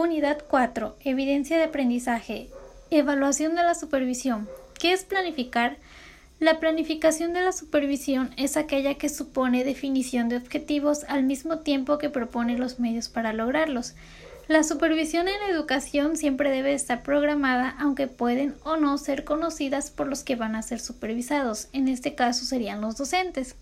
Unidad 4. Evidencia de aprendizaje. Evaluación de la supervisión. ¿Qué es planificar? La planificación de la supervisión es aquella que supone definición de objetivos al mismo tiempo que propone los medios para lograrlos. La supervisión en educación siempre debe estar programada, aunque pueden o no ser conocidas por los que van a ser supervisados. En este caso serían los docentes.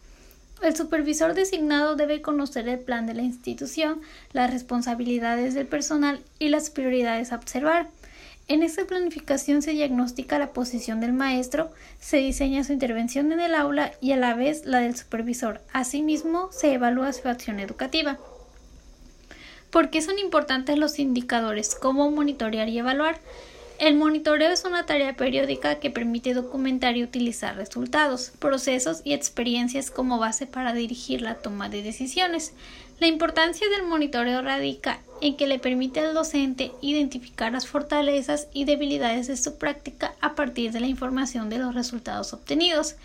El supervisor designado debe conocer el plan de la institución, las responsabilidades del personal y las prioridades a observar. En esta planificación se diagnostica la posición del maestro, se diseña su intervención en el aula y a la vez la del supervisor. Asimismo, se evalúa su acción educativa. ¿Por qué son importantes los indicadores? ¿Cómo monitorear y evaluar? El monitoreo es una tarea periódica que permite documentar y utilizar resultados, procesos y experiencias como base para dirigir la toma de decisiones. La importancia del monitoreo radica en que le permite al docente identificar las fortalezas y debilidades de su práctica a partir de la información de los resultados obtenidos.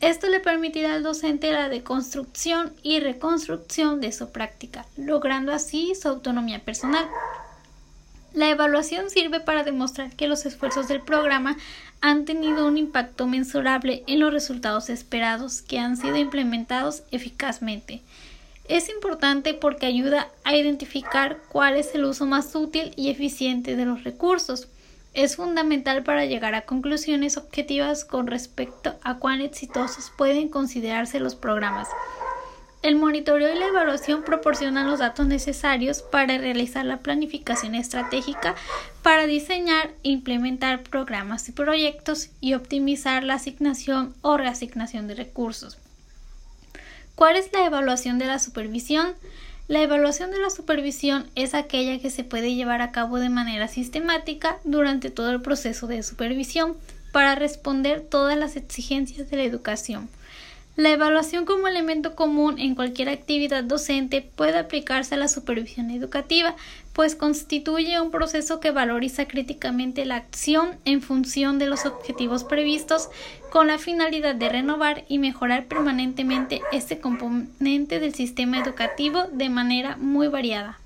Esto le permitirá al docente la deconstrucción y reconstrucción de su práctica, logrando así su autonomía personal. La evaluación sirve para demostrar que los esfuerzos del programa han tenido un impacto mensurable en los resultados esperados que han sido implementados eficazmente. Es importante porque ayuda a identificar cuál es el uso más útil y eficiente de los recursos. Es fundamental para llegar a conclusiones objetivas con respecto a cuán exitosos pueden considerarse los programas. El monitoreo y la evaluación proporcionan los datos necesarios para realizar la planificación estratégica para diseñar implementar programas y proyectos y optimizar la asignación o reasignación de recursos. ¿Cuál es la evaluación de la supervisión? La evaluación de la supervisión es aquella que se puede llevar a cabo de manera sistemática durante todo el proceso de supervisión para responder todas las exigencias de la educación. La evaluación como elemento común en cualquier actividad docente puede aplicarse a la supervisión educativa, pues constituye un proceso que valoriza críticamente la acción en función de los objetivos previstos con la finalidad de renovar y mejorar permanentemente este componente del sistema educativo de manera muy variada.